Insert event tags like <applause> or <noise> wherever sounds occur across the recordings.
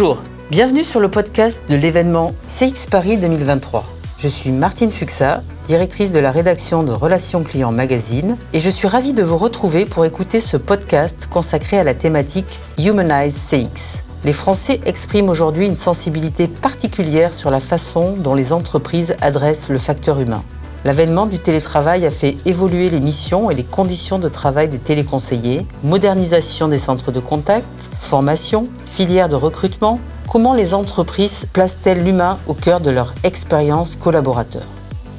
Bonjour, bienvenue sur le podcast de l'événement CX Paris 2023. Je suis Martine Fuxa, directrice de la rédaction de Relations Clients Magazine, et je suis ravie de vous retrouver pour écouter ce podcast consacré à la thématique Humanize CX. Les Français expriment aujourd'hui une sensibilité particulière sur la façon dont les entreprises adressent le facteur humain. L'avènement du télétravail a fait évoluer les missions et les conditions de travail des téléconseillers, modernisation des centres de contact, formation, filière de recrutement. Comment les entreprises placent-elles l'humain au cœur de leur expérience collaborateur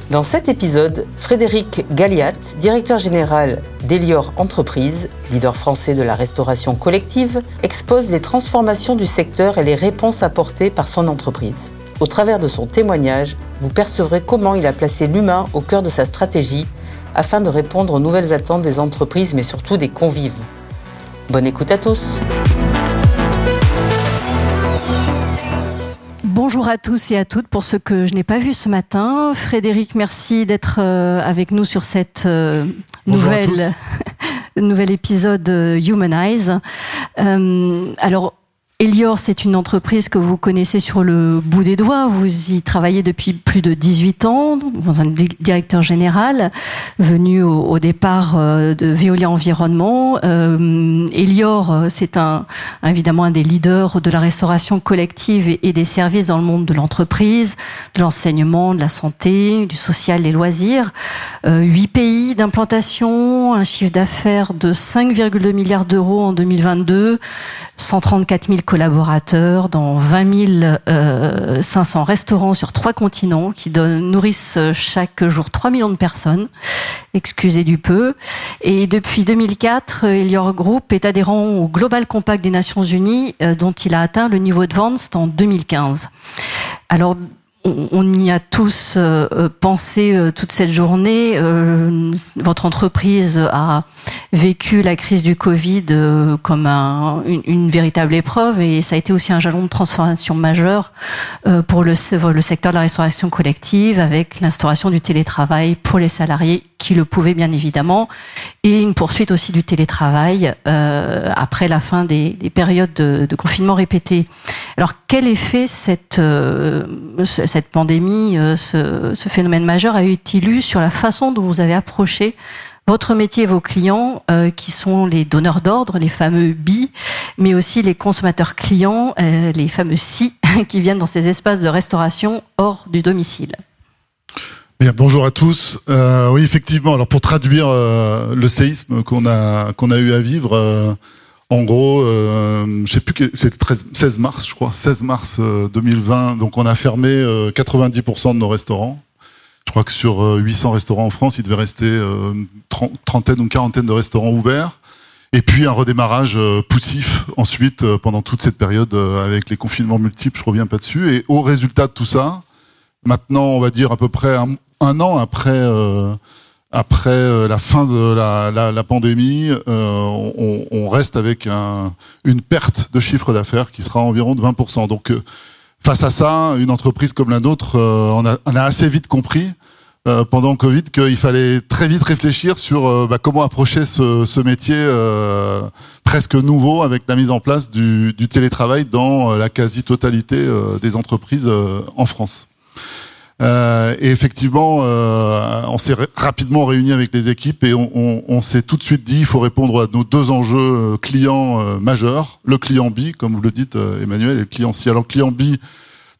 Dans cet épisode, Frédéric Galliat, directeur général d'Elior Entreprise, leader français de la restauration collective, expose les transformations du secteur et les réponses apportées par son entreprise. Au travers de son témoignage, vous percevrez comment il a placé l'humain au cœur de sa stratégie afin de répondre aux nouvelles attentes des entreprises mais surtout des convives. Bonne écoute à tous Bonjour à tous et à toutes pour ceux que je n'ai pas vus ce matin. Frédéric, merci d'être euh, avec nous sur cette euh, nouvelle <laughs> nouvel épisode Humanize. Euh, alors Elior, c'est une entreprise que vous connaissez sur le bout des doigts. Vous y travaillez depuis plus de 18 ans, vous un directeur général, venu au, départ euh, de Veolia Environnement. Euh, Elior, euh, c'est un, évidemment un des leaders de la restauration collective et, des services dans le monde de l'entreprise, de l'enseignement, de la santé, du social, des loisirs. Huit pays d'implantation, un chiffre d'affaires de 5,2 milliards d'euros en 2022, 134 000 collaborateurs dans 20 500 euh, restaurants sur trois continents qui donnent, nourrissent chaque jour 3 millions de personnes. Excusez du peu. Et depuis 2004, Elior Group est adhérent au Global Compact des Nations Unies, euh, dont il a atteint le niveau advanced en 2015. Alors, on, y a tous euh, pensé toute cette journée. votre entreprise a vécu la crise du Covid comme une, véritable épreuve et ça a été aussi un jalon de transformation majeur pour le, le secteur de la restauration collective avec l'instauration du télétravail pour les salariés qui le pouvaient bien évidemment et une poursuite aussi du télétravail après la fin des, périodes de, de, confinement répété. Alors quel effet cette cette pandémie, euh, ce, phénomène majeur a eu-il eu sur la façon dont vous avez approché votre métier et vos clients, euh, qui sont les donneurs d'ordre, les fameux BI, mais aussi les consommateurs clients, euh, les fameux SI, <laughs> qui viennent dans ces espaces de restauration hors du domicile bonjour à tous. oui, effectivement. Alors, pour traduire le séisme qu'on a eu à vivre, en gros, euh, je sais plus, c'est le 16 mars, je crois, 16 mars 2020. Euh, donc, on a fermé 90% euh, de nos restaurants. Je crois que sur 800 restaurants en France, il devait rester une trentaine ou quarantaine de restaurants ouverts. Et puis un redémarrage poussif ensuite pendant toute cette période avec les confinements multiples. Je reviens pas dessus. Et au résultat de tout ça, maintenant, on va dire à peu près un, an après après euh, la fin de la, pandémie, euh, on, reste avec un, une perte de chiffre d'affaires qui sera environ de 20%. Donc, euh, face à ça, une entreprise comme la nôtre, on a, on, a, assez vite compris pendant Covid qu'il fallait très vite réfléchir sur bah, comment approcher ce, métier presque nouveau avec la mise en place du, du télétravail dans la quasi-totalité des entreprises en France. Euh, et effectivement, euh, on s'est rapidement réuni avec les équipes et on, on, on s'est tout de suite dit il faut répondre à nos deux enjeux euh, clients euh, majeurs. Le client B, comme vous le dites, euh, Emmanuel, et le client C. Alors, client B,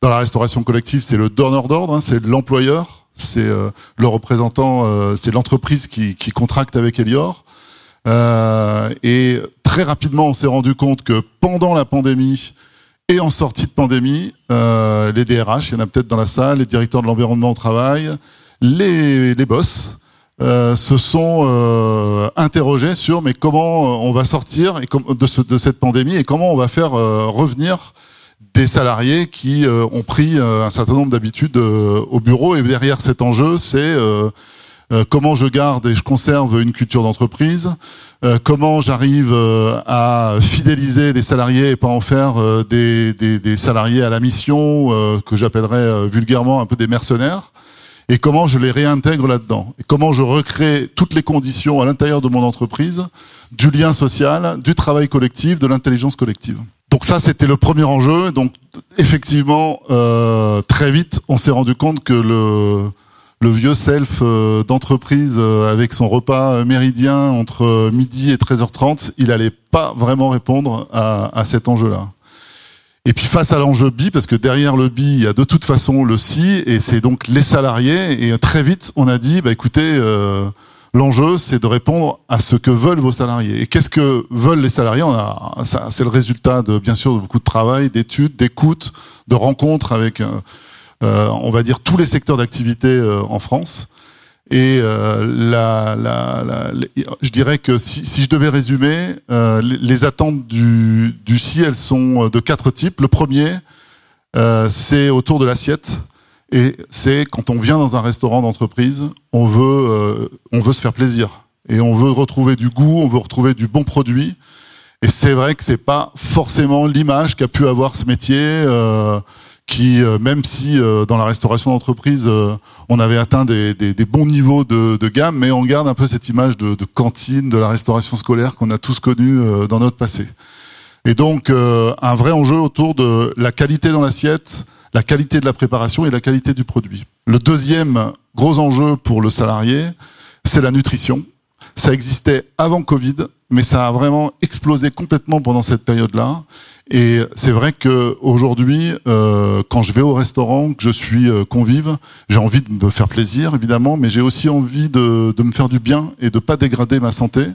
dans la restauration collective, c'est le donneur d'ordre, hein, c'est l'employeur, c'est le représentant, c'est l'entreprise qui, qui, contracte avec Elior. et très rapidement, on s'est rendu compte que pendant la pandémie, et en sortie de pandémie, euh, les DRH, il y en a peut-être dans la salle, les directeurs de l'environnement au travail, les, les boss, euh, se sont euh, interrogés sur mais comment on va sortir de, ce, de, cette pandémie et comment on va faire euh, revenir des salariés qui euh, ont pris euh, un certain nombre d'habitudes au bureau. Et derrière cet enjeu, c'est euh, comment je garde et je conserve une culture d'entreprise, euh, comment j'arrive euh, à fidéliser des salariés et pas en faire des, salariés à la mission que j'appellerais vulgairement un peu des mercenaires et comment je les réintègre là-dedans et comment je recrée toutes les conditions à l'intérieur de mon entreprise du lien social, du travail collectif, de l'intelligence collective. Donc ça, c'était le premier enjeu. Donc effectivement, très vite, on s'est rendu compte que le, le vieux self euh, d'entreprise euh, avec son repas méridien entre midi et 13h30, il allait pas vraiment répondre à, à cet enjeu-là. Et puis face à l'enjeu B, parce que derrière le B, il y a de toute façon le C, et c'est donc les salariés. Et très vite, on a dit, bah écoutez, euh, L'enjeu, c'est de répondre à ce que veulent vos salariés. Et qu'est-ce que veulent les salariés? C'est le résultat de bien sûr de beaucoup de travail, d'études, d'écoute, de rencontres avec, euh, euh on va dire tous les secteurs d'activité euh, en France. Et euh, la, la, la, je dirais que si, si je devais résumer, euh, les, attentes du, du CI, elles sont de quatre types. Le premier, c'est autour de l'assiette. Et c'est quand on vient dans un restaurant d'entreprise, on veut, euh, on veut se faire plaisir et on veut retrouver du goût, on veut retrouver du bon produit. Et c'est vrai que c'est pas forcément l'image qu'a pu avoir ce métier, euh, qui, euh, même si euh, dans la restauration d'entreprise, euh, on avait atteint des, des, des, bons niveaux de, de, gamme, mais on garde un peu cette image de, de cantine, de la restauration scolaire qu'on a tous connue dans notre passé. Et donc un vrai enjeu autour de la qualité dans l'assiette, la qualité de la préparation et la qualité du produit. Le deuxième gros enjeu pour le salarié, c'est la nutrition. Ça existait avant Covid, mais ça a vraiment explosé complètement pendant cette période-là. Et c'est vrai que aujourd'hui, euh, quand je vais au restaurant, que je suis euh, convive, j'ai envie de me faire plaisir, évidemment, mais j'ai aussi envie de, de, me faire du bien et de pas dégrader ma santé.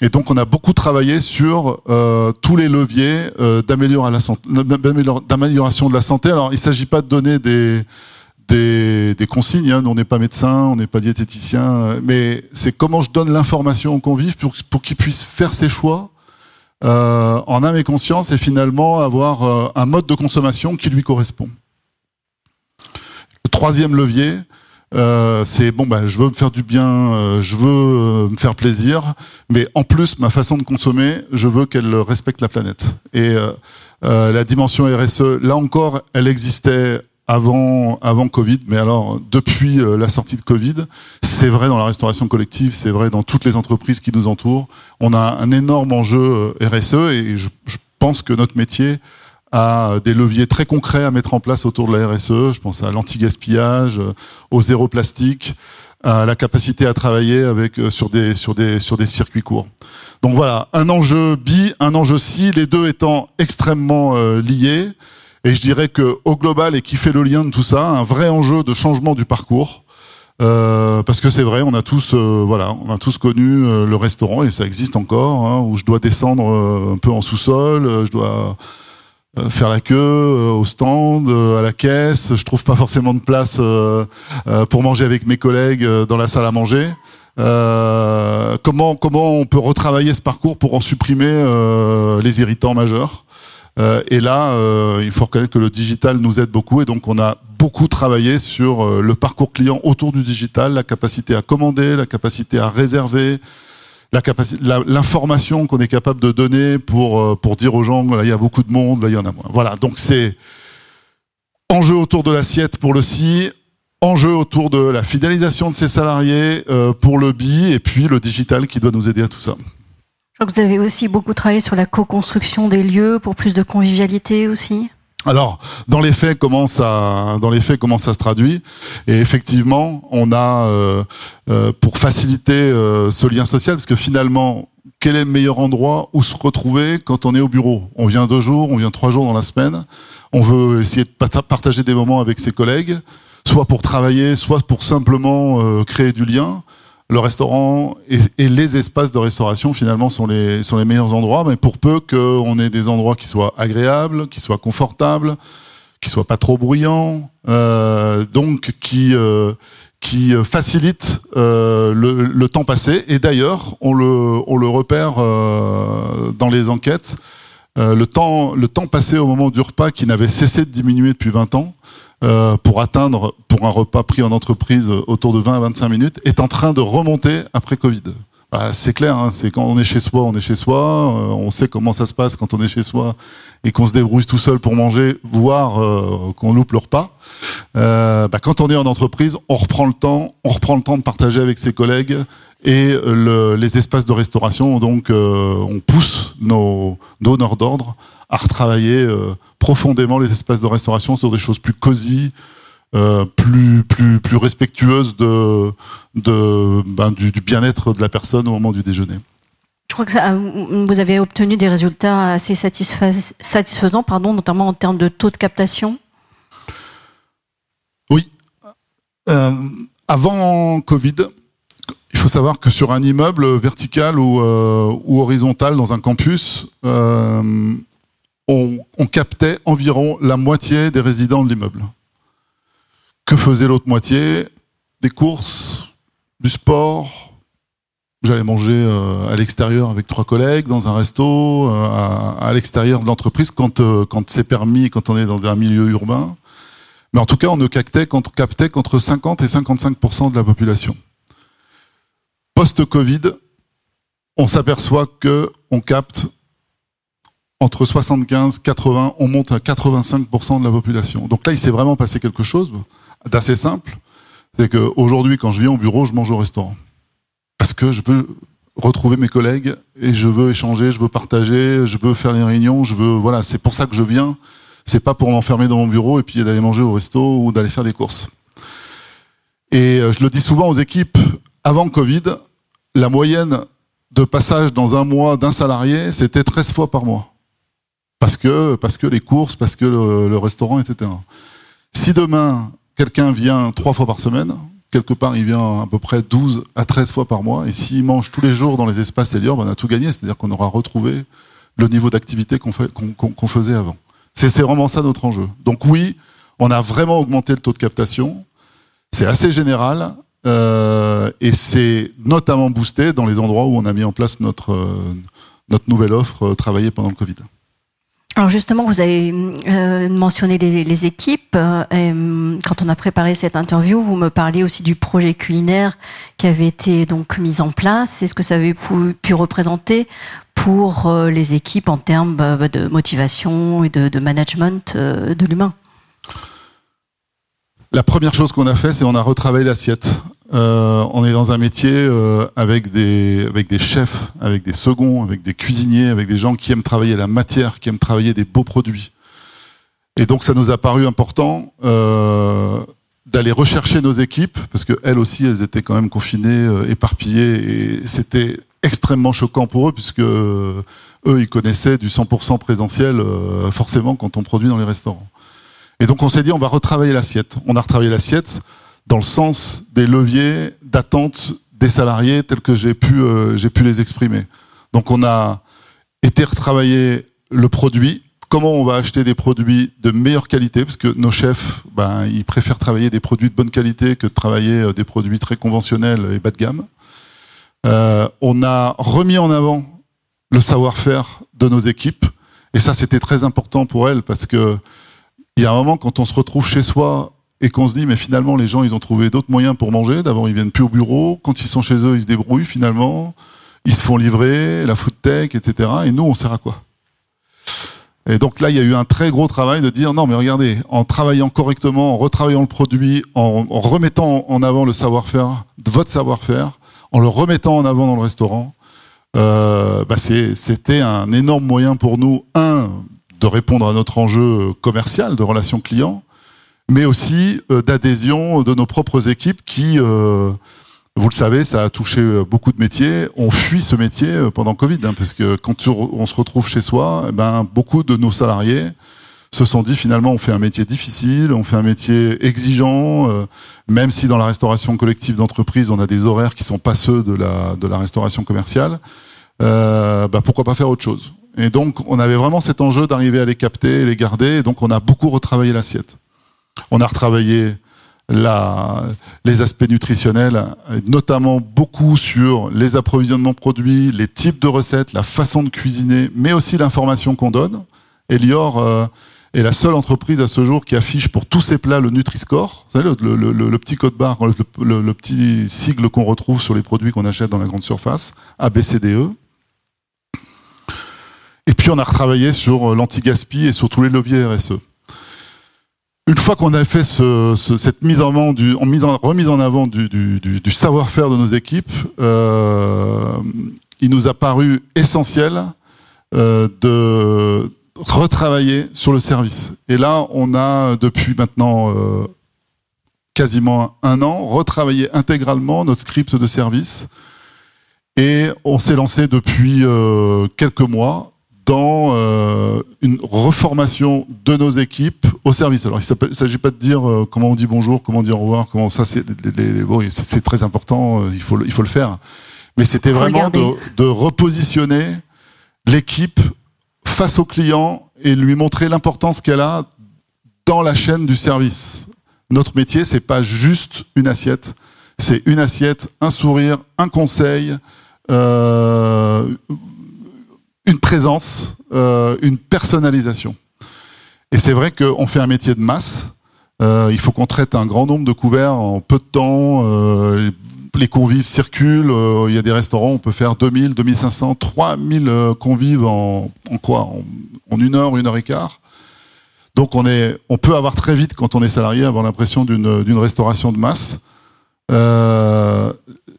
Et donc, on a beaucoup travaillé sur euh, tous les leviers euh, d'amélioration de la santé. Alors, il ne s'agit pas de donner des, des, des consignes. Hein. Nous, on n'est pas médecin, on n'est pas diététicien, mais c'est comment je donne l'information aux convives pour, pour qu'ils puissent faire ses choix euh, en âme et conscience et finalement avoir euh, un mode de consommation qui lui correspond. Le troisième levier, euh, c'est bon, bah, je veux me faire du bien, je veux me faire plaisir, mais en plus, ma façon de consommer, je veux qu'elle respecte la planète. Et la dimension RSE, là encore, elle existait avant, avant Covid, mais alors depuis la sortie de Covid, c'est vrai dans la restauration collective, c'est vrai dans toutes les entreprises qui nous entourent. On a un énorme enjeu RSE et je, pense que notre métier à des leviers très concrets à mettre en place autour de la RSE. Je pense à l'anti-gaspillage, euh, au zéro plastique, à la capacité à travailler avec euh, sur des sur des sur des circuits courts. Donc voilà, un enjeu bi, un enjeu si, les deux étant extrêmement euh, liés. Et je dirais que au global et qui fait le lien de tout ça, un vrai enjeu de changement du parcours. Euh, parce que c'est vrai, on a tous, euh, voilà, on a tous connu euh, le restaurant et ça existe encore, hein, où je dois descendre un peu en sous-sol, je dois faire la queue au stand, à la caisse. Je trouve pas forcément de place pour manger avec mes collègues dans la salle à manger. comment comment on peut retravailler ce parcours pour en supprimer les irritants majeurs? Et là, il faut reconnaître que le digital nous aide beaucoup et donc on a beaucoup travaillé sur le parcours client autour du digital, la capacité à commander, la capacité à réserver, l'information qu'on est capable de donner pour euh, pour dire aux gens là il y a beaucoup de monde, là il y en a moins. Voilà, donc c'est enjeu autour de l'assiette pour le si, enjeu autour de la fidélisation de ses salariés euh, pour le BI et puis le digital qui doit nous aider à tout ça. Crois que vous avez aussi beaucoup travaillé sur la co-construction des lieux pour plus de convivialité aussi. Alors, dans les faits, comment ça, dans les faits, comment ça se traduit? Et effectivement, on a, euh, euh, pour faciliter euh, ce lien social, parce que finalement, quel est le meilleur endroit où se retrouver quand on est au bureau? On vient deux jours, on vient trois jours dans la semaine. On veut essayer de partager des moments avec ses collègues, soit pour travailler, soit pour simplement créer du lien le restaurant et, les espaces de restauration finalement sont les meilleurs endroits, mais pour peu qu'on ait des endroits qui soient agréables, qui soient confortables, qui soient pas trop bruyants, euh, donc qui euh, facilitent euh, le, temps passé. Et d'ailleurs, on le repère dans les enquêtes. Euh, le temps le temps passé au moment du repas qui n'avait cessé de diminuer depuis 20 ans. Euh, pour atteindre, pour un repas pris en entreprise, euh, autour de 20 à 25 minutes, est en train de remonter après Covid. Bah, c'est clair, hein, c'est quand on est chez soi, on est chez soi, on sait comment ça se passe quand on est chez soi et qu'on se débrouille tout seul pour manger, voire qu'on loupe le repas. Bah, quand on est en entreprise, on reprend le temps, on reprend le temps de partager avec ses collègues et le, les espaces de restauration, donc on pousse nos donneurs d'ordre à retravailler profondément les espaces de restauration sur des choses plus cosy, plus plus plus respectueuses de de ben, du, bien-être de la personne au moment du déjeuner. Je crois que ça, vous avez obtenu des résultats assez satisfaisants, pardon, notamment en termes de taux de captation. Oui. avant Covid, il faut savoir que sur un immeuble vertical ou, euh, horizontal dans un campus, euh, on, captait environ la moitié des résidents de l'immeuble. Que faisait l'autre moitié? Des courses, du sport. J'allais manger euh, à l'extérieur avec trois collègues, dans un resto, à, l'extérieur de l'entreprise, quand, quand c'est permis, quand on est dans un milieu urbain. Mais en tout cas, on ne captait qu'entre 50 et 55% de la population post-Covid, on s'aperçoit que on capte entre 75, 80, on monte à 85% de la population. Donc là, il s'est vraiment passé quelque chose d'assez simple. C'est qu'aujourd'hui, quand je viens au bureau, je mange au restaurant. Parce que je veux retrouver mes collègues et je veux échanger, je veux partager, je veux faire les réunions, je veux, voilà, c'est pour ça que je viens. C'est pas pour m'enfermer dans mon bureau et puis d'aller manger au resto ou d'aller faire des courses. Et euh, je le dis souvent aux équipes, avant Covid, la moyenne de passage dans un mois d'un salarié, c'était 13 fois par mois. Parce que, parce que les courses, parce que le, restaurant, etc. Si demain, quelqu'un vient trois fois par semaine, quelque part, il vient à peu près 12 à 13 fois par mois, et s'il mange tous les jours dans les espaces Elior, ben, on a tout gagné, c'est-à-dire qu'on aura retrouvé le niveau d'activité qu'on faisait avant. C'est vraiment ça notre enjeu. Donc oui, on a vraiment augmenté le taux de captation. C'est assez général. Euh, et c'est notamment boosté dans les endroits où on a mis en place notre, euh, notre nouvelle offre euh, travaillée pendant le Covid. Alors justement, vous avez mentionné les, équipes. quand on a préparé cette interview, vous me parliez aussi du projet culinaire qui avait été donc mis en place. Est-ce que ça avait pu, représenter pour les équipes en termes de motivation et de management de l'humain? La première chose qu'on a fait, c'est on a retravaillé l'assiette. Euh, on est dans un métier euh, avec des avec des chefs, avec des seconds, avec des cuisiniers, avec des gens qui aiment travailler la matière, qui aiment travailler des beaux produits. Et donc ça nous a paru important euh, d'aller rechercher nos équipes parce que elles aussi elles étaient quand même confinées, éparpillées et c'était extrêmement choquant pour eux puisque eux ils connaissaient du 100% présentiel forcément quand on produit dans les restaurants. Et donc on s'est dit on va retravailler l'assiette. On a retravaillé l'assiette dans le sens des leviers d'attente des salariés tels que j'ai pu, euh, pu les exprimer. Donc on a été retravailler le produit, comment on va acheter des produits de meilleure qualité, parce que nos chefs, ben, ils préfèrent travailler des produits de bonne qualité que de travailler euh, des produits très conventionnels et bas de gamme. Euh, on a remis en avant le savoir-faire de nos équipes, et ça c'était très important pour elles, parce que il y a un moment quand on se retrouve chez soi et qu'on se dit mais finalement les gens ils ont trouvé d'autres moyens pour manger. D'abord ils viennent plus au bureau, quand ils sont chez eux ils se débrouillent finalement, ils se font livrer, la food tech, etc. Et nous on sert à quoi? Et donc là il y a eu un très gros travail de dire non mais regardez, en travaillant correctement, en retravaillant le produit, en, remettant en avant le savoir-faire, votre savoir-faire, en le remettant en avant dans le restaurant, euh, bah c'était un énorme moyen pour nous, un, de répondre à notre enjeu commercial de relations clients, mais aussi euh, d'adhésion de nos propres équipes qui, euh, vous le savez, ça a touché euh, beaucoup de métiers. On fuit ce métier pendant Covid, hein, parce que quand on se retrouve chez soi, eh ben, beaucoup de nos salariés se sont dit finalement on fait un métier difficile, on fait un métier exigeant, même si dans la restauration collective d'entreprise on a des horaires qui sont pas ceux de la, de la restauration commerciale, euh, bah pourquoi pas faire autre chose? Et donc, on avait vraiment cet enjeu d'arriver à les capter les garder. Et donc, on a beaucoup retravaillé l'assiette. On a retravaillé les aspects nutritionnels, notamment beaucoup sur les approvisionnements produits, les types de recettes, la façon de cuisiner, mais aussi l'information qu'on donne. Elior euh, est la seule entreprise à ce jour qui affiche pour tous ses plats le Nutri-Score. Vous le, petit code barre, le, petit sigle qu'on retrouve sur les produits qu'on achète dans la grande surface, ABCDE. Et puis on a retravaillé sur euh, l'anti-gaspi et sur tous les leviers RSE. Une fois qu'on a fait cette mise en avant, remise en avant du, savoir-faire de nos équipes, euh, il nous a paru essentiel euh, de retravailler sur le service. Et là, on a depuis maintenant quasiment un an retravaillé intégralement notre script de service. Et on s'est lancé depuis quelques mois dans euh, une reformation de nos équipes au service. Alors, il ne s'agit pas de dire comment on dit bonjour, comment on dit au revoir, comment ça, c'est très important, il faut, il faut le faire. Mais c'était vraiment de, de repositionner l'équipe face au client et lui montrer l'importance qu'elle a dans la chaîne du service. Notre métier, c'est pas juste une assiette, c'est une assiette, un sourire, un conseil, euh, une présence, euh, une personnalisation. Et c'est vrai qu'on fait un métier de masse. Euh, il faut qu'on traite un grand nombre de couverts en peu de temps. Euh, les convives circulent. Il y a des restaurants, on peut faire 2000, 2500, 3000 convives en, quoi? En, une heure, une heure et quart. Donc on, est, on peut avoir très vite, quand on est salarié, avoir l'impression d'une restauration de masse.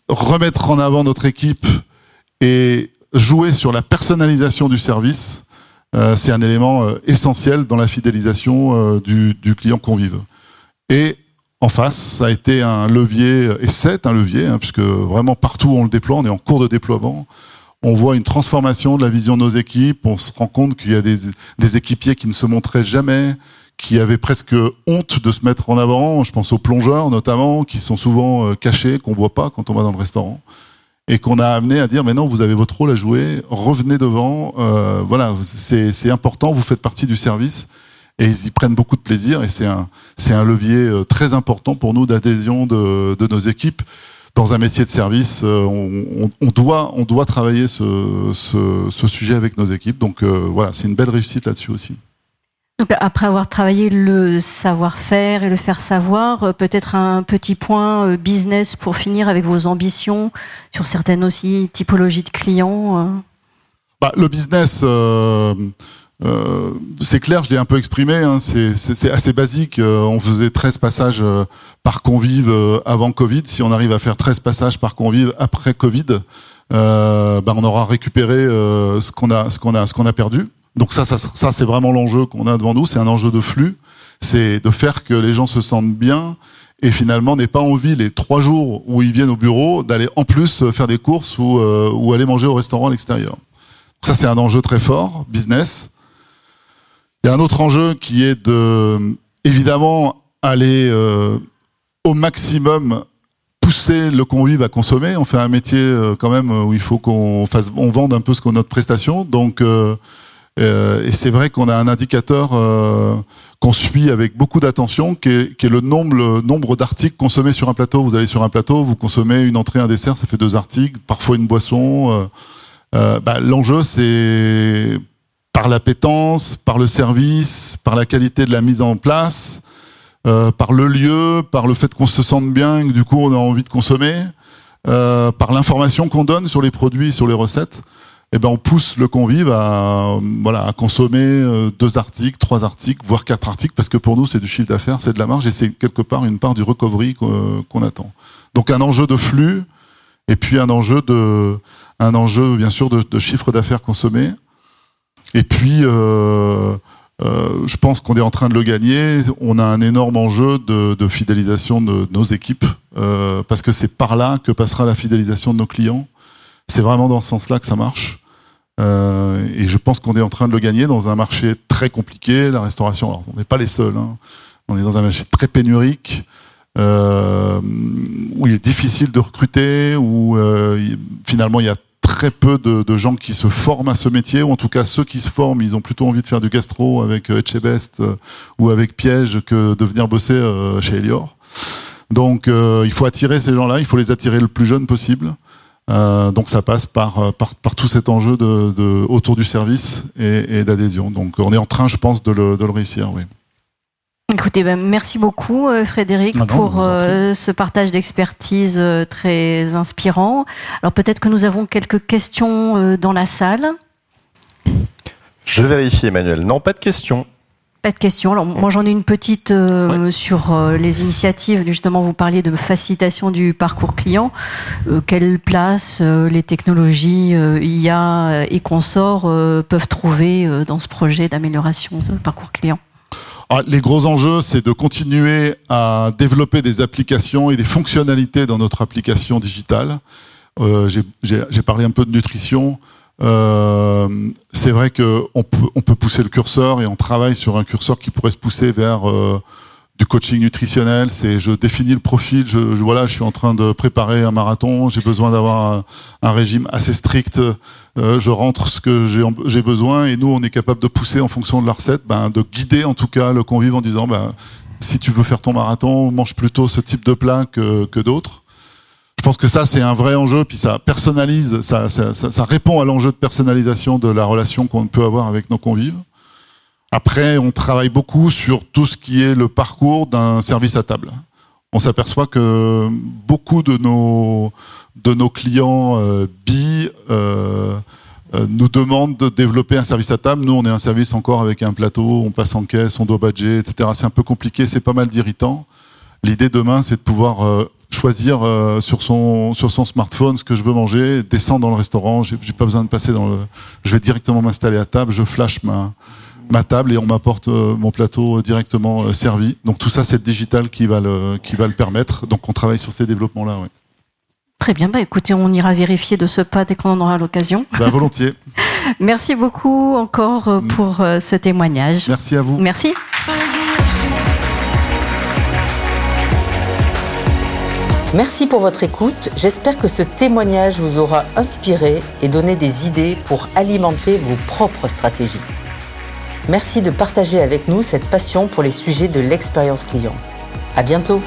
Remettre en avant notre équipe et jouer sur la personnalisation du service, euh, c'est un élément essentiel dans la fidélisation du, du client convive. Et en face. Ça a été un levier, et c'est un levier, hein, puisque vraiment partout où on le déploie, on est en cours de déploiement. On voit une transformation de la vision de nos équipes. On se rend compte qu'il y a des, équipiers qui ne se montraient jamais, qui avaient presque honte de se mettre en avant. Je pense aux plongeurs notamment, qui sont souvent euh, cachés, qu'on voit pas quand on va dans le restaurant, et qu'on a amené à dire mais non, vous avez votre rôle à jouer, revenez devant. Euh, voilà, c'est important. Vous faites partie du service et ils y prennent beaucoup de plaisir et c'est un, un levier euh, très important pour nous d'adhésion de, de nos équipes. Dans un métier de service, euh, on, on, doit, on doit travailler ce, ce, ce, sujet avec nos équipes. Donc euh, voilà, c'est une belle réussite là-dessus aussi. Après avoir travaillé le savoir-faire et le faire savoir, peut-être un petit point business pour finir avec vos ambitions sur certaines aussi typologies de clients. Bah, le business, euh, euh, c'est clair, je l'ai un peu exprimé, hein, c'est assez basique. Euh, on faisait 13 passages euh, par convive avant Covid. Si on arrive à faire 13 passages par convive après Covid, ben on aura récupéré ce qu'on a, a, ce qu'on a perdu. Donc ça, ça, ça c'est vraiment l'enjeu qu'on a devant nous. C'est un enjeu de flux. C'est de faire que les gens se sentent bien et finalement n'aient pas envie les trois jours où ils viennent au bureau d'aller en plus faire des courses ou, ou aller manger au restaurant à l'extérieur. Ça, c'est un enjeu très fort, business. Il y a un autre enjeu qui est de, évidemment, aller euh, au maximum pousser le convive à consommer. On fait un métier euh, quand même où il faut qu'on fasse, on vende un peu ce qu'on notre prestation. Donc, euh, et c'est vrai qu'on a un indicateur qu'on suit avec beaucoup d'attention, qui est, le nombre, le nombre d'articles consommés sur un plateau. Vous allez sur un plateau, vous consommez une entrée, un dessert, ça fait deux articles, parfois une boisson. Bah, L'enjeu, c'est par l'appétence, par le service, par la qualité de la mise en place, euh, par le lieu, par le fait qu'on se sente bien que du coup on a envie de consommer, euh, par l'information qu'on donne sur les produits, sur les recettes, eh ben on pousse le convive à voilà à consommer euh, deux articles, trois articles, voire quatre articles, parce que pour nous c'est du chiffre d'affaires, c'est de la marge et c'est quelque part une part du recovery qu'on attend. Donc un enjeu de flux et puis un enjeu de un enjeu bien sûr de, chiffre d'affaires consommé. Et puis, euh, euh, je pense qu'on est en train de le gagner. On a un énorme enjeu de, fidélisation de, nos équipes, euh, parce que c'est par là que passera la fidélisation de nos clients. C'est vraiment dans ce sens-là que ça marche. Euh, et je pense qu'on est en train de le gagner dans un marché très compliqué, la restauration. Alors, on n'est pas les seuls. Hein. On est dans un marché très pénurique. Euh, où il est difficile de recruter, où euh, finalement il y a très peu de, gens qui se forment à ce métier, ou en tout cas ceux qui se forment, ils ont plutôt envie de faire du gastro avec Etchebest ou avec Piège que de venir bosser chez Elior. Donc il faut attirer ces gens-là, il faut les attirer le plus jeune possible. Donc ça passe par, par, par tout cet enjeu de, de autour du service et, et d'adhésion. Donc on est en train, je pense, de le, de le réussir. Oui. Écoutez, ben, merci beaucoup euh, Frédéric ah pour euh, ce partage d'expertise euh, très inspirant. Alors peut-être que nous avons quelques questions dans la salle. Je vérifie Emmanuel. Non, pas de questions. Pas de questions. Alors, moi, j'en ai une petite euh, sur euh, les initiatives. Justement, vous parliez de facilitation du parcours client. Euh, quelle place les technologies IA et consorts peuvent trouver dans ce projet d'amélioration de parcours client? Ah, les gros enjeux, c'est de continuer à développer des applications et des fonctionnalités dans notre application digitale. J'ai parlé un peu de nutrition. Euh, c'est vrai qu'on peut, on peut pousser le curseur et on travaille sur un curseur qui pourrait se pousser vers euh, du coaching nutritionnel. C'est je définis le profil. Je, voilà, je suis en train de préparer un marathon. J'ai besoin d'avoir un, régime assez strict. Euh, je rentre ce que j'ai besoin et nous, on est capable de pousser en fonction de la recette, ben, de guider en tout cas le convive en disant, ben, si tu veux faire ton marathon, mange plutôt ce type de plat que, que d'autres. Je pense que ça, c'est un vrai enjeu, puis ça personnalise, ça, répond à l'enjeu de personnalisation de la relation qu'on peut avoir avec nos convives. Après, on travaille beaucoup sur tout ce qui est le parcours d'un service à table. On s'aperçoit que beaucoup de nos, de nos clients euh, bi euh, euh, nous demandent de développer un service à table. Nous, on est un service encore avec un plateau, on passe en caisse, on doit badger, etc. C'est un peu compliqué, c'est pas mal d'irritants. L'idée demain, c'est de pouvoir choisir euh, sur son sur son smartphone ce que je veux manger, descendre dans le restaurant. J'ai pas besoin de passer dans le. Je vais directement m'installer à table. Je flash ma ma table et on m'apporte euh, mon plateau directement euh, servi. Donc tout ça, c'est le digital qui va le qui va le permettre. Donc on travaille sur ces développements-là. Oui. Très bien. Bah écoutez, on ira vérifier de ce pas dès qu'on en aura l'occasion. Bah, volontiers. <laughs> Merci beaucoup encore pour ce témoignage. Merci à vous. Merci. Merci pour votre écoute. J'espère que ce témoignage vous aura inspiré et donné des idées pour alimenter vos propres stratégies. Merci de partager avec nous cette passion pour les sujets de l'expérience client. À bientôt!